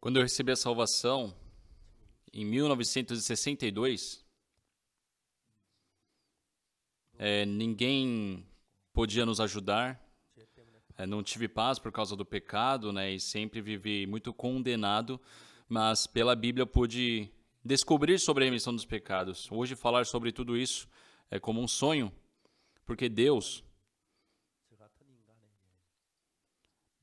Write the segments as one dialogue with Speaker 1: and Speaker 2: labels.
Speaker 1: Quando eu recebi a salvação, em 1962, é, ninguém podia nos ajudar, é, não tive paz por causa do pecado, né, e sempre vivi muito condenado, mas pela Bíblia pude descobrir sobre a remissão dos pecados. Hoje falar sobre tudo isso é como um sonho, porque Deus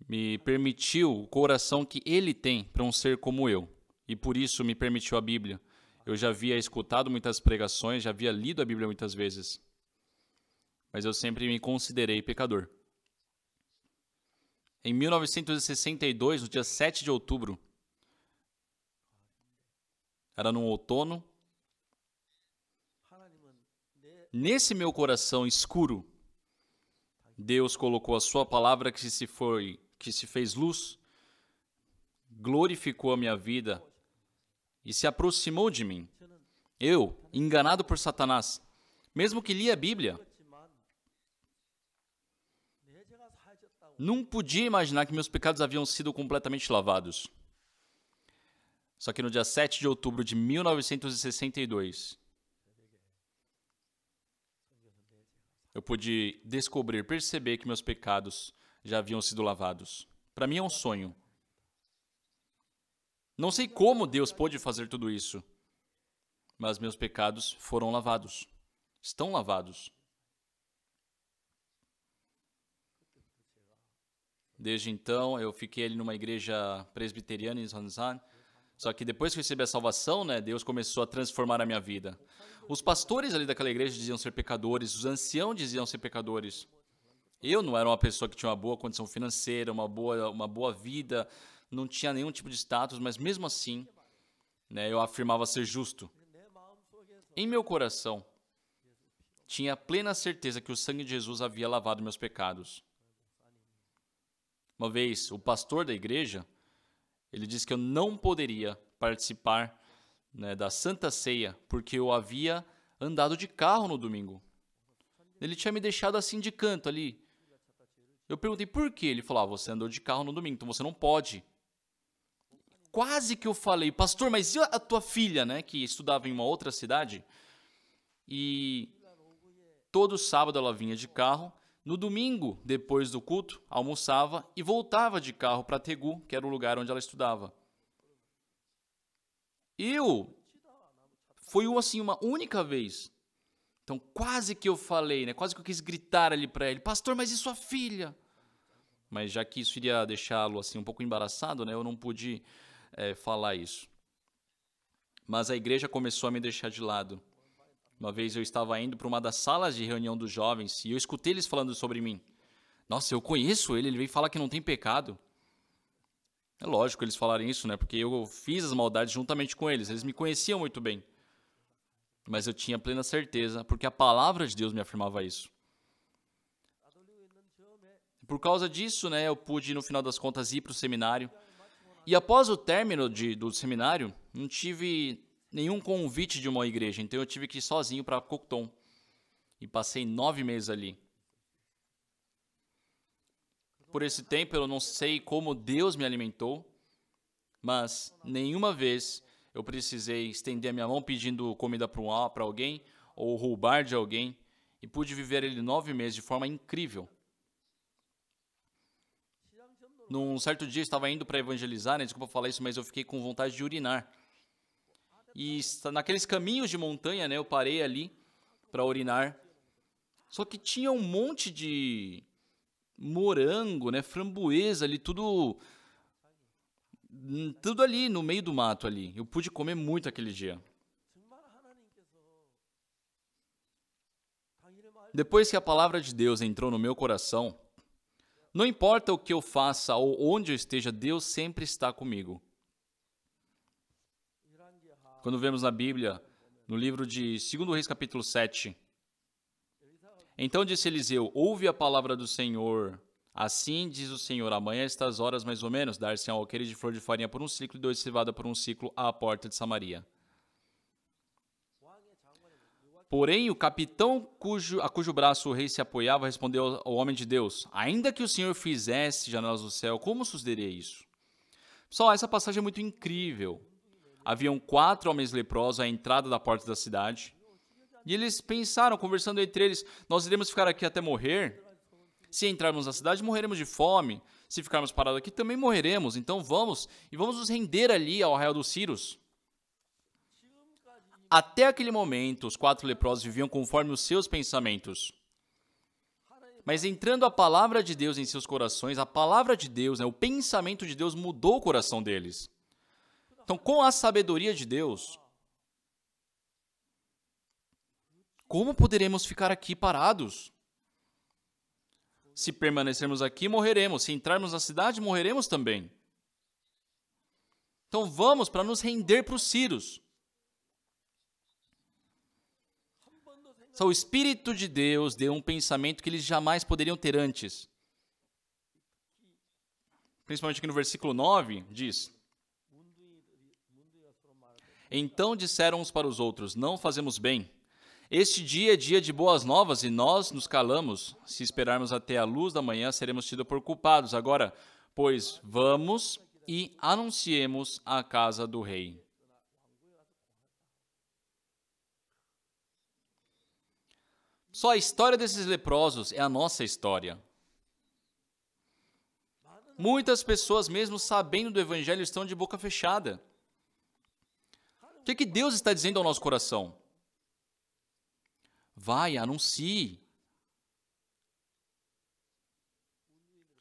Speaker 1: me permitiu o coração que Ele tem para um ser como eu, e por isso me permitiu a Bíblia. Eu já havia escutado muitas pregações, já havia lido a Bíblia muitas vezes, mas eu sempre me considerei pecador. Em 1962, no dia 7 de outubro, era no outono, nesse meu coração escuro, Deus colocou a sua palavra que se foi que se fez luz, glorificou a minha vida e se aproximou de mim. Eu, enganado por Satanás, mesmo que li a Bíblia, não podia imaginar que meus pecados haviam sido completamente lavados. Só que no dia 7 de outubro de 1962, eu pude descobrir, perceber que meus pecados já haviam sido lavados. Para mim é um sonho. Não sei como Deus pôde fazer tudo isso, mas meus pecados foram lavados. Estão lavados. Desde então, eu fiquei ali numa igreja presbiteriana em Zanzan. Só que depois que eu recebi a salvação, né, Deus começou a transformar a minha vida. Os pastores ali daquela igreja diziam ser pecadores, os anciãos diziam ser pecadores. Eu não era uma pessoa que tinha uma boa condição financeira, uma boa, uma boa vida, não tinha nenhum tipo de status, mas mesmo assim, né, eu afirmava ser justo. Em meu coração, tinha plena certeza que o sangue de Jesus havia lavado meus pecados. Uma vez, o pastor da igreja, ele disse que eu não poderia participar né, da Santa Ceia porque eu havia andado de carro no domingo. Ele tinha me deixado assim de canto ali, eu perguntei por quê. Ele falou: ah, você andou de carro no domingo, então você não pode. Quase que eu falei, pastor, mas e a tua filha, né, que estudava em uma outra cidade? E todo sábado ela vinha de carro. No domingo, depois do culto, almoçava e voltava de carro para Tegu, que era o lugar onde ela estudava. Eu foi assim uma única vez então, quase que eu falei, né? Quase que eu quis gritar ali para ele: Pastor, mas e sua filha? Mas já que isso iria deixá-lo assim um pouco embaraçado, né? Eu não pude é, falar isso. Mas a igreja começou a me deixar de lado. Uma vez eu estava indo para uma das salas de reunião dos jovens e eu escutei eles falando sobre mim. Nossa, eu conheço ele, ele veio falar que não tem pecado. É lógico eles falarem isso, né? Porque eu fiz as maldades juntamente com eles. Eles me conheciam muito bem mas eu tinha plena certeza, porque a palavra de Deus me afirmava isso. Por causa disso, né, eu pude, no final das contas, ir para o seminário. E após o término de, do seminário, não tive nenhum convite de uma igreja, então eu tive que ir sozinho para Cocton. E passei nove meses ali. Por esse tempo, eu não sei como Deus me alimentou, mas nenhuma vez eu precisei estender a minha mão pedindo comida para alguém ou roubar de alguém e pude viver ele nove meses de forma incrível. Num certo dia eu estava indo para evangelizar, né? desculpa falar isso, mas eu fiquei com vontade de urinar. E naqueles caminhos de montanha, né, eu parei ali para urinar. Só que tinha um monte de morango, né, framboesa ali, tudo tudo ali no meio do mato ali. Eu pude comer muito aquele dia. Depois que a palavra de Deus entrou no meu coração, não importa o que eu faça ou onde eu esteja, Deus sempre está comigo. Quando vemos na Bíblia, no livro de 2 Reis, capítulo 7, então disse Eliseu: Ouve a palavra do Senhor. Assim diz o Senhor: amanhã, estas horas mais ou menos, dar-se um alqueire de flor de farinha por um ciclo e dois de cevada por um ciclo à porta de Samaria. Porém, o capitão cujo, a cujo braço o rei se apoiava respondeu ao homem de Deus: Ainda que o Senhor fizesse janelas do céu, como sucederia isso? Pessoal, essa passagem é muito incrível. Haviam quatro homens leprosos à entrada da porta da cidade. E eles pensaram, conversando entre eles: Nós iremos ficar aqui até morrer? Se entrarmos na cidade, morreremos de fome. Se ficarmos parados aqui, também morreremos. Então vamos e vamos nos render ali ao arraial dos Círios. Até aquele momento, os quatro leprosos viviam conforme os seus pensamentos. Mas entrando a palavra de Deus em seus corações, a palavra de Deus, né, o pensamento de Deus mudou o coração deles. Então, com a sabedoria de Deus, como poderemos ficar aqui parados? Se permanecermos aqui, morreremos. Se entrarmos na cidade, morreremos também. Então vamos para nos render para os Círios. Só o Espírito de Deus deu um pensamento que eles jamais poderiam ter antes. Principalmente aqui no versículo 9, diz: Então disseram uns para os outros: Não fazemos bem. Este dia é dia de boas novas e nós nos calamos. Se esperarmos até a luz da manhã, seremos tidos por culpados. Agora, pois, vamos e anunciemos a casa do rei. Só a história desses leprosos é a nossa história. Muitas pessoas, mesmo sabendo do Evangelho, estão de boca fechada. O que, é que Deus está dizendo ao nosso coração? Vai, anuncie.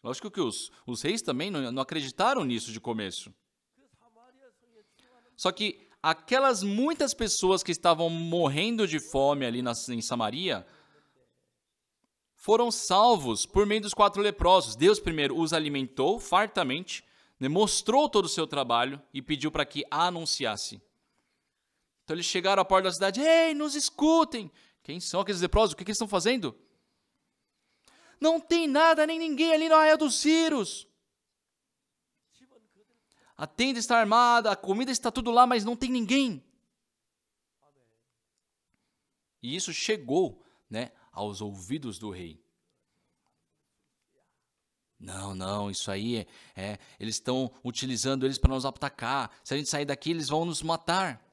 Speaker 1: Lógico que os, os reis também não, não acreditaram nisso de começo. Só que aquelas muitas pessoas que estavam morrendo de fome ali na, em Samaria foram salvos por meio dos quatro leprosos. Deus primeiro os alimentou fartamente, demonstrou todo o seu trabalho e pediu para que anunciasse. Então eles chegaram à porta da cidade, ei, nos escutem. Quem são aqueles leprosos? O que, que eles estão fazendo? Não tem nada nem ninguém ali no arraial dos Círios. A tenda está armada, a comida está tudo lá, mas não tem ninguém. E isso chegou né, aos ouvidos do rei. Não, não, isso aí é, é eles estão utilizando eles para nos atacar. Se a gente sair daqui, eles vão nos matar.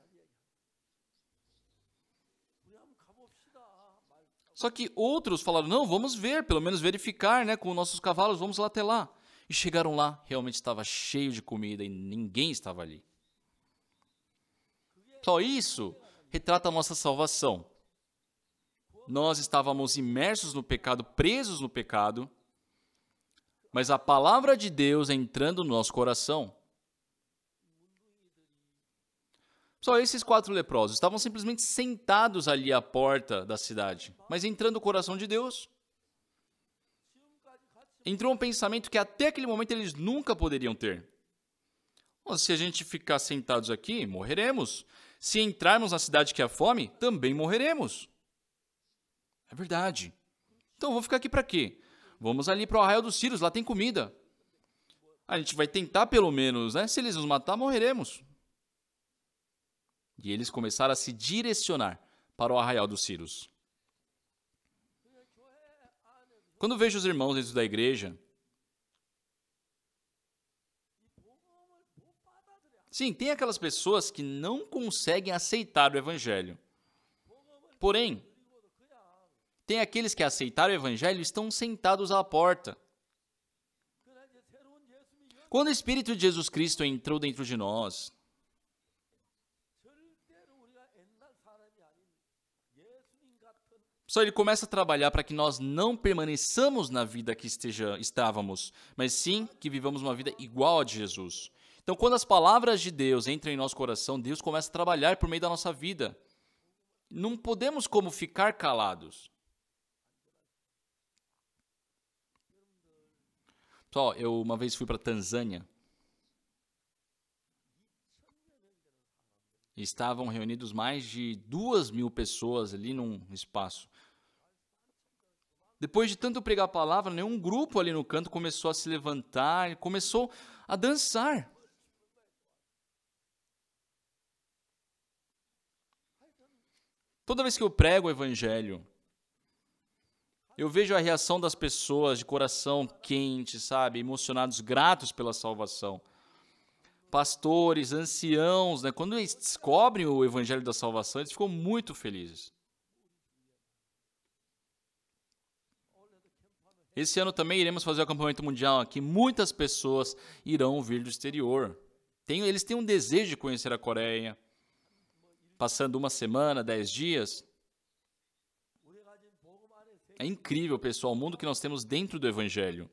Speaker 1: Só que outros falaram: não, vamos ver, pelo menos verificar, né, com nossos cavalos, vamos lá até lá. E chegaram lá, realmente estava cheio de comida e ninguém estava ali. Só isso retrata a nossa salvação nós estávamos imersos no pecado, presos no pecado, mas a palavra de Deus entrando no nosso coração. Só esses quatro leprosos estavam simplesmente sentados ali à porta da cidade, mas entrando no coração de Deus. Entrou um pensamento que até aquele momento eles nunca poderiam ter. se a gente ficar sentados aqui, morreremos. Se entrarmos na cidade que há fome, também morreremos. É verdade. Então vou ficar aqui para quê? Vamos ali para o arraial dos Círios, lá tem comida. A gente vai tentar pelo menos, né? Se eles nos matar, morreremos. E eles começaram a se direcionar para o arraial dos Círios. Quando vejo os irmãos dentro da igreja, sim, tem aquelas pessoas que não conseguem aceitar o evangelho. Porém, tem aqueles que aceitaram o evangelho e estão sentados à porta. Quando o Espírito de Jesus Cristo entrou dentro de nós, só ele começa a trabalhar para que nós não permaneçamos na vida que esteja, estávamos, mas sim que vivamos uma vida igual a de Jesus. Então, quando as palavras de Deus entram em nosso coração, Deus começa a trabalhar por meio da nossa vida. Não podemos como ficar calados. Pessoal, eu uma vez fui para Tanzânia. Estavam reunidos mais de duas mil pessoas ali num espaço. Depois de tanto pregar a palavra, nenhum grupo ali no canto começou a se levantar, começou a dançar. Toda vez que eu prego o evangelho, eu vejo a reação das pessoas de coração quente, sabe? Emocionados, gratos pela salvação. pastores, anciãos, né, quando eles descobrem o evangelho da salvação, eles ficam muito felizes. Esse ano também iremos fazer o acampamento mundial aqui. Muitas pessoas irão vir do exterior. Tem, eles têm um desejo de conhecer a Coreia. Passando uma semana, dez dias. É incrível, pessoal, o mundo que nós temos dentro do Evangelho.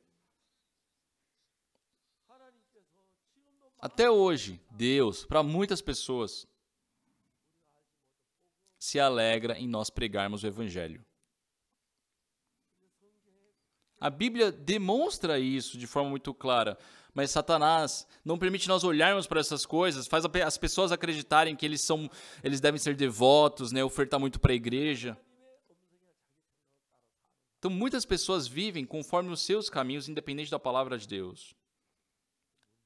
Speaker 1: Até hoje, Deus, para muitas pessoas, se alegra em nós pregarmos o Evangelho. A Bíblia demonstra isso de forma muito clara, mas Satanás não permite nós olharmos para essas coisas, faz as pessoas acreditarem que eles são, eles devem ser devotos, né, ofertar muito para a igreja. Então muitas pessoas vivem conforme os seus caminhos, independente da palavra de Deus.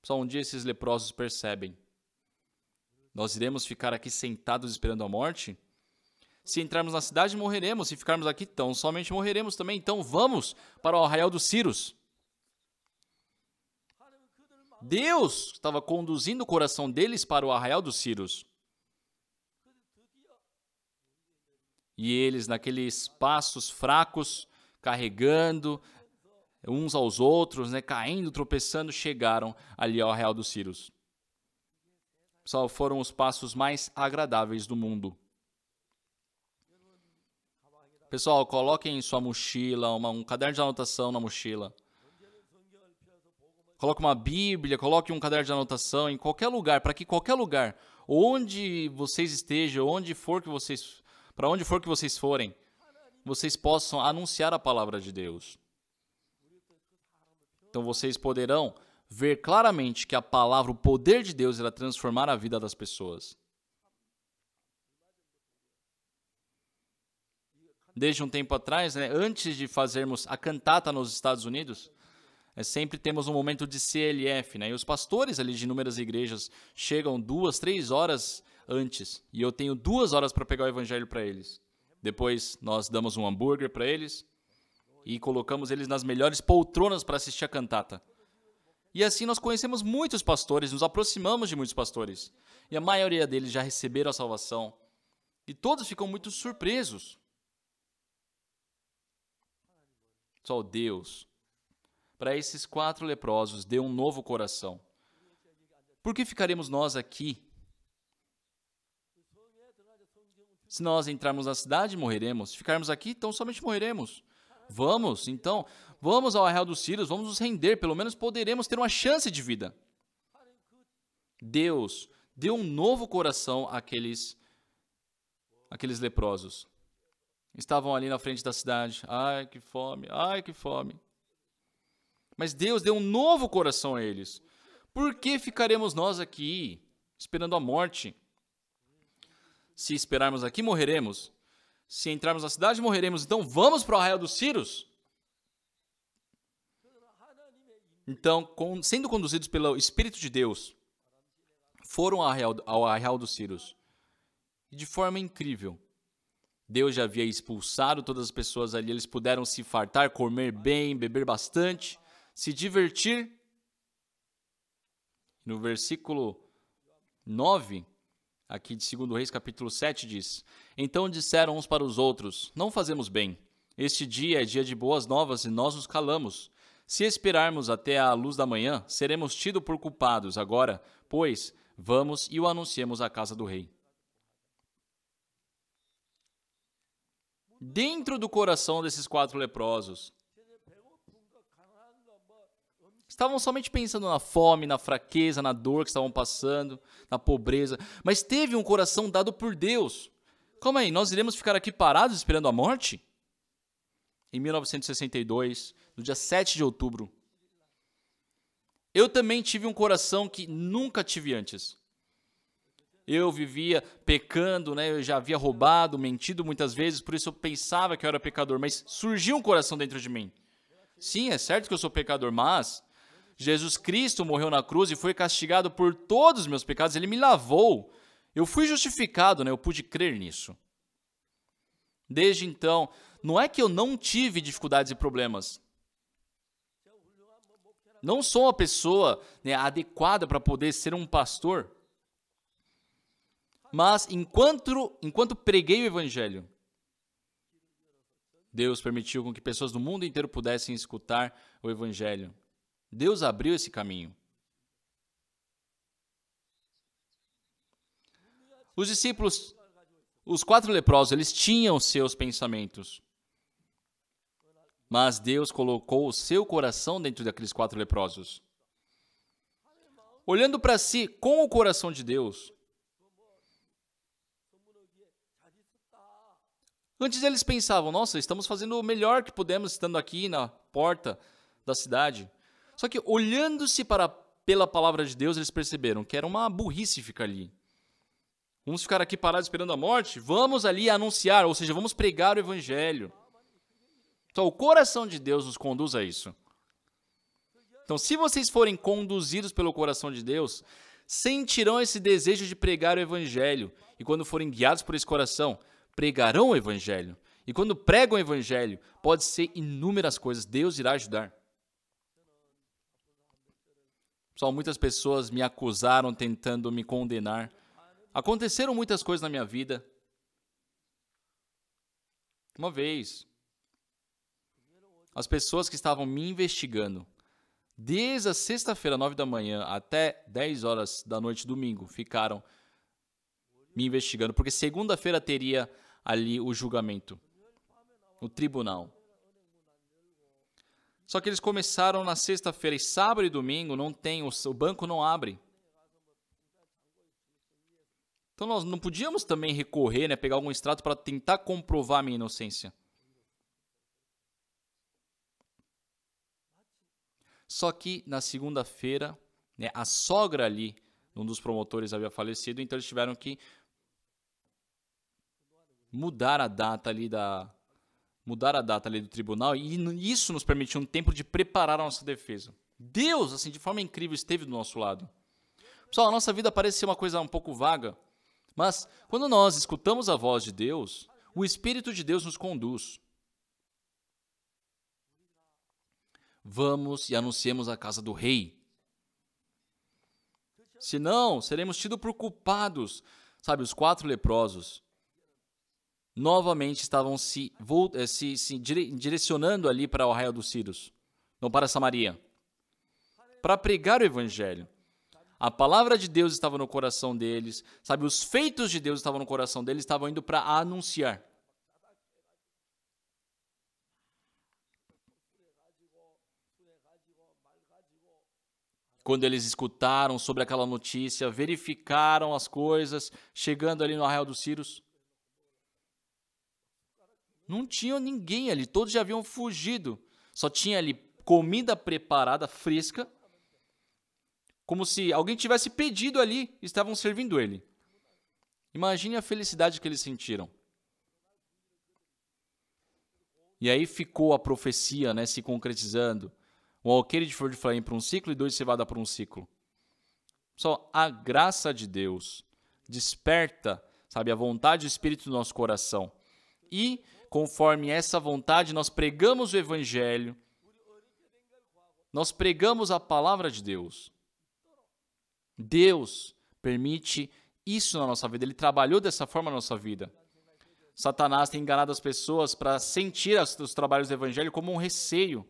Speaker 1: Só um dia esses leprosos percebem. Nós iremos ficar aqui sentados esperando a morte? Se entrarmos na cidade, morreremos. Se ficarmos aqui, tão somente morreremos também. Então vamos para o arraial dos Círios. Deus estava conduzindo o coração deles para o arraial dos Círios. E eles, naqueles passos fracos, carregando, uns aos outros, né, caindo, tropeçando, chegaram ali ao Real dos Círios. Só foram os passos mais agradáveis do mundo. Pessoal, coloquem em sua mochila uma, um caderno de anotação na mochila. Coloque uma Bíblia, coloque um caderno de anotação em qualquer lugar, para que qualquer lugar, onde vocês estejam, onde for que vocês, para onde for que vocês forem, vocês possam anunciar a palavra de Deus. Então vocês poderão ver claramente que a palavra, o poder de Deus, irá transformar a vida das pessoas. Desde um tempo atrás, né, antes de fazermos a cantata nos Estados Unidos, é, sempre temos um momento de CLF, né? E os pastores ali de inúmeras igrejas chegam duas, três horas antes, e eu tenho duas horas para pegar o evangelho para eles. Depois nós damos um hambúrguer para eles, e colocamos eles nas melhores poltronas para assistir a cantata. E assim nós conhecemos muitos pastores, nos aproximamos de muitos pastores. E a maioria deles já receberam a salvação. E todos ficam muito surpresos. Só Deus, para esses quatro leprosos, deu um novo coração. Por que ficaremos nós aqui? Se nós entrarmos na cidade, morreremos. Se ficarmos aqui, então somente morreremos. Vamos, então, vamos ao arraial dos Círios, vamos nos render, pelo menos poderemos ter uma chance de vida. Deus deu um novo coração àqueles, àqueles leprosos. Estavam ali na frente da cidade. Ai, que fome, ai, que fome. Mas Deus deu um novo coração a eles. Por que ficaremos nós aqui, esperando a morte? Se esperarmos aqui, morreremos. Se entrarmos na cidade, morreremos. Então vamos para o arraial dos Círios? Então, com, sendo conduzidos pelo Espírito de Deus, foram ao arraial, ao arraial dos Círios. E de forma incrível, Deus já havia expulsado todas as pessoas ali, eles puderam se fartar, comer bem, beber bastante, se divertir. No versículo 9, aqui de 2 Reis, capítulo 7, diz: Então disseram uns para os outros: Não fazemos bem. Este dia é dia de boas novas e nós nos calamos. Se esperarmos até a luz da manhã, seremos tidos por culpados. Agora, pois, vamos e o anunciemos à casa do rei. Dentro do coração desses quatro leprosos, Estavam somente pensando na fome, na fraqueza, na dor que estavam passando, na pobreza, mas teve um coração dado por Deus. Calma aí, nós iremos ficar aqui parados esperando a morte? Em 1962, no dia 7 de outubro, eu também tive um coração que nunca tive antes. Eu vivia pecando, né? Eu já havia roubado, mentido muitas vezes, por isso eu pensava que eu era pecador, mas surgiu um coração dentro de mim. Sim, é certo que eu sou pecador, mas Jesus Cristo morreu na cruz e foi castigado por todos os meus pecados, ele me lavou. Eu fui justificado, né? Eu pude crer nisso. Desde então, não é que eu não tive dificuldades e problemas. não sou uma pessoa né, adequada para poder ser um pastor. Mas enquanto, enquanto preguei o evangelho, Deus permitiu com que pessoas do mundo inteiro pudessem escutar o evangelho. Deus abriu esse caminho. Os discípulos, os quatro leprosos, eles tinham seus pensamentos. Mas Deus colocou o seu coração dentro daqueles quatro leprosos. Olhando para si com o coração de Deus. Antes eles pensavam, nossa, estamos fazendo o melhor que podemos estando aqui na porta da cidade. Só que olhando-se para pela palavra de Deus, eles perceberam que era uma burrice ficar ali. Vamos ficar aqui parados esperando a morte? Vamos ali anunciar, ou seja, vamos pregar o evangelho. Então, o coração de Deus nos conduz a isso. Então, se vocês forem conduzidos pelo coração de Deus, sentirão esse desejo de pregar o evangelho. E quando forem guiados por esse coração, pregarão o evangelho. E quando pregam o evangelho, pode ser inúmeras coisas, Deus irá ajudar. Pessoal, muitas pessoas me acusaram tentando me condenar. Aconteceram muitas coisas na minha vida. Uma vez, as pessoas que estavam me investigando, desde a sexta-feira, nove da manhã, até 10 horas da noite, domingo, ficaram me investigando, porque segunda-feira teria ali o julgamento, o tribunal. Só que eles começaram na sexta-feira e sábado e domingo não tem, o banco não abre. Então nós não podíamos também recorrer, né, pegar algum extrato para tentar comprovar minha inocência. Só que na segunda-feira, né, a sogra ali, um dos promotores havia falecido, então eles tiveram que mudar a data ali da mudar a data ali do tribunal e isso nos permitiu um tempo de preparar a nossa defesa. Deus, assim, de forma incrível esteve do nosso lado. Pessoal, a nossa vida parece ser uma coisa um pouco vaga, mas quando nós escutamos a voz de Deus, o espírito de Deus nos conduz. Vamos e anunciemos a casa do rei. Senão, seremos tidos por culpados. Sabe, os quatro leprosos novamente estavam se, eh, se, se direcionando ali para o arraial dos Círios, não para Samaria, para pregar o evangelho. A palavra de Deus estava no coração deles, sabe, os feitos de Deus estavam no coração deles, estavam indo para anunciar. Quando eles escutaram sobre aquela notícia, verificaram as coisas, chegando ali no arraial dos Círios, não tinha ninguém ali, todos já haviam fugido. Só tinha ali comida preparada, fresca, como se alguém tivesse pedido ali, estavam servindo ele. Imagine a felicidade que eles sentiram. E aí ficou a profecia, né, se concretizando. Um alqueire de flor de para um ciclo e dois de cevada para um ciclo. Só a graça de Deus desperta, sabe, a vontade e o espírito do nosso coração. E conforme essa vontade, nós pregamos o Evangelho, nós pregamos a palavra de Deus. Deus permite isso na nossa vida, Ele trabalhou dessa forma na nossa vida. Satanás tem enganado as pessoas para sentir os trabalhos do Evangelho como um receio.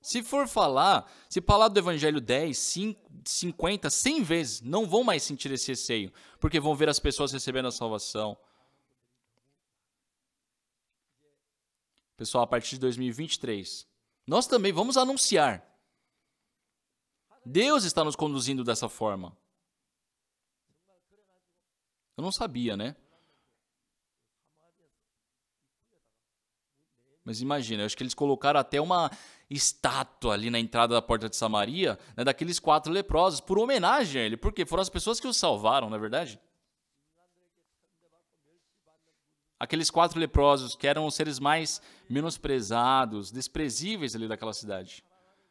Speaker 1: Se for falar, se falar do Evangelho 10, 5, 50, 100 vezes, não vão mais sentir esse receio, porque vão ver as pessoas recebendo a salvação, pessoal, a partir de 2023, nós também vamos anunciar. Deus está nos conduzindo dessa forma. Eu não sabia, né? Mas imagina, eu acho que eles colocaram até uma estátua ali na entrada da porta de Samaria, né, daqueles quatro leprosos, por homenagem a ele, porque foram as pessoas que o salvaram, não é verdade? Aqueles quatro leprosos que eram os seres mais menosprezados, desprezíveis ali daquela cidade.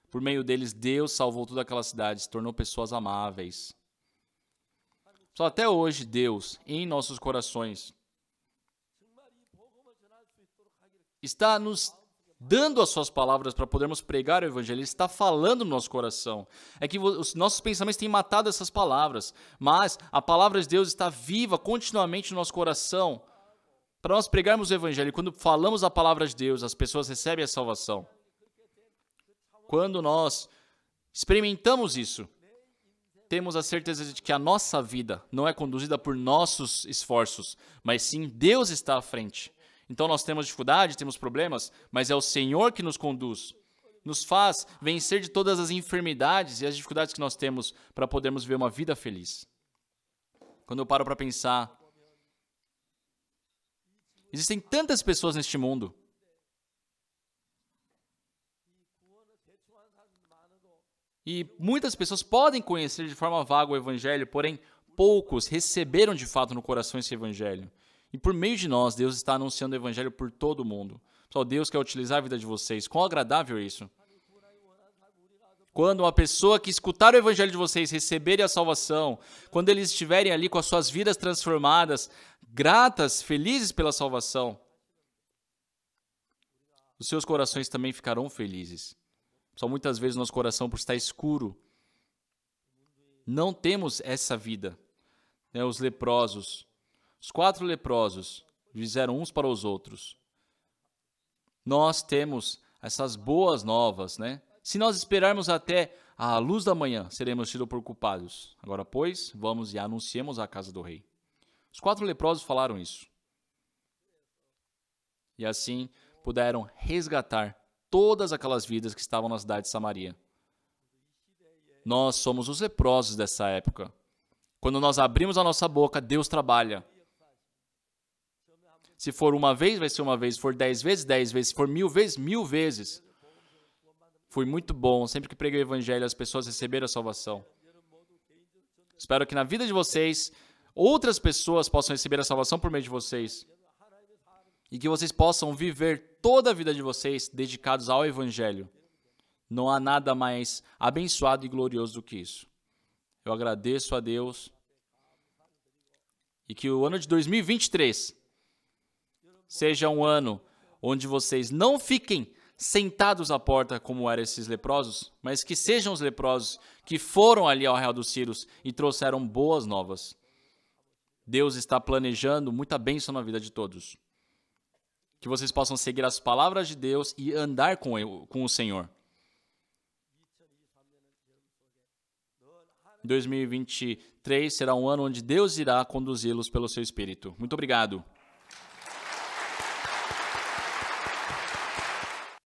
Speaker 1: Por meio deles, Deus salvou toda aquela cidade, se tornou pessoas amáveis. Só até hoje, Deus, em nossos corações, está nos dando as suas palavras para podermos pregar o evangelho, ele está falando no nosso coração. É que os nossos pensamentos têm matado essas palavras, mas a palavra de Deus está viva continuamente no nosso coração. Para nós pregarmos o evangelho, quando falamos a palavra de Deus, as pessoas recebem a salvação. Quando nós experimentamos isso, temos a certeza de que a nossa vida não é conduzida por nossos esforços, mas sim Deus está à frente. Então nós temos dificuldade, temos problemas, mas é o Senhor que nos conduz. Nos faz vencer de todas as enfermidades e as dificuldades que nós temos para podermos viver uma vida feliz. Quando eu paro para pensar, existem tantas pessoas neste mundo E muitas pessoas podem conhecer de forma vaga o Evangelho, porém poucos receberam de fato no coração esse Evangelho. E por meio de nós, Deus está anunciando o Evangelho por todo o mundo. Só Deus quer utilizar a vida de vocês. Quão agradável é isso! Quando uma pessoa que escutar o Evangelho de vocês receberem a salvação, quando eles estiverem ali com as suas vidas transformadas, gratas, felizes pela salvação, os seus corações também ficarão felizes. Só muitas vezes nosso coração, por estar escuro, não temos essa vida. Né? Os leprosos, os quatro leprosos, disseram uns para os outros: Nós temos essas boas novas, né? Se nós esperarmos até a luz da manhã, seremos tidos por culpados. Agora, pois, vamos e anunciemos a casa do rei. Os quatro leprosos falaram isso. E assim puderam resgatar todas aquelas vidas que estavam na cidade de Samaria. Nós somos os leprosos dessa época. Quando nós abrimos a nossa boca, Deus trabalha. Se for uma vez, vai ser uma vez. Se for dez vezes, dez vezes. Se for mil vezes, mil vezes. Foi muito bom. Sempre que preguei o evangelho, as pessoas receberam a salvação. Espero que na vida de vocês, outras pessoas possam receber a salvação por meio de vocês e que vocês possam viver toda a vida de vocês dedicados ao Evangelho. Não há nada mais abençoado e glorioso do que isso. Eu agradeço a Deus e que o ano de 2023 seja um ano onde vocês não fiquem sentados à porta como eram esses leprosos, mas que sejam os leprosos que foram ali ao Real dos Círios e trouxeram boas novas. Deus está planejando muita bênção na vida de todos que vocês possam seguir as palavras de Deus e andar com, com o Senhor. 2023 será um ano onde Deus irá conduzi-los pelo seu Espírito. Muito obrigado.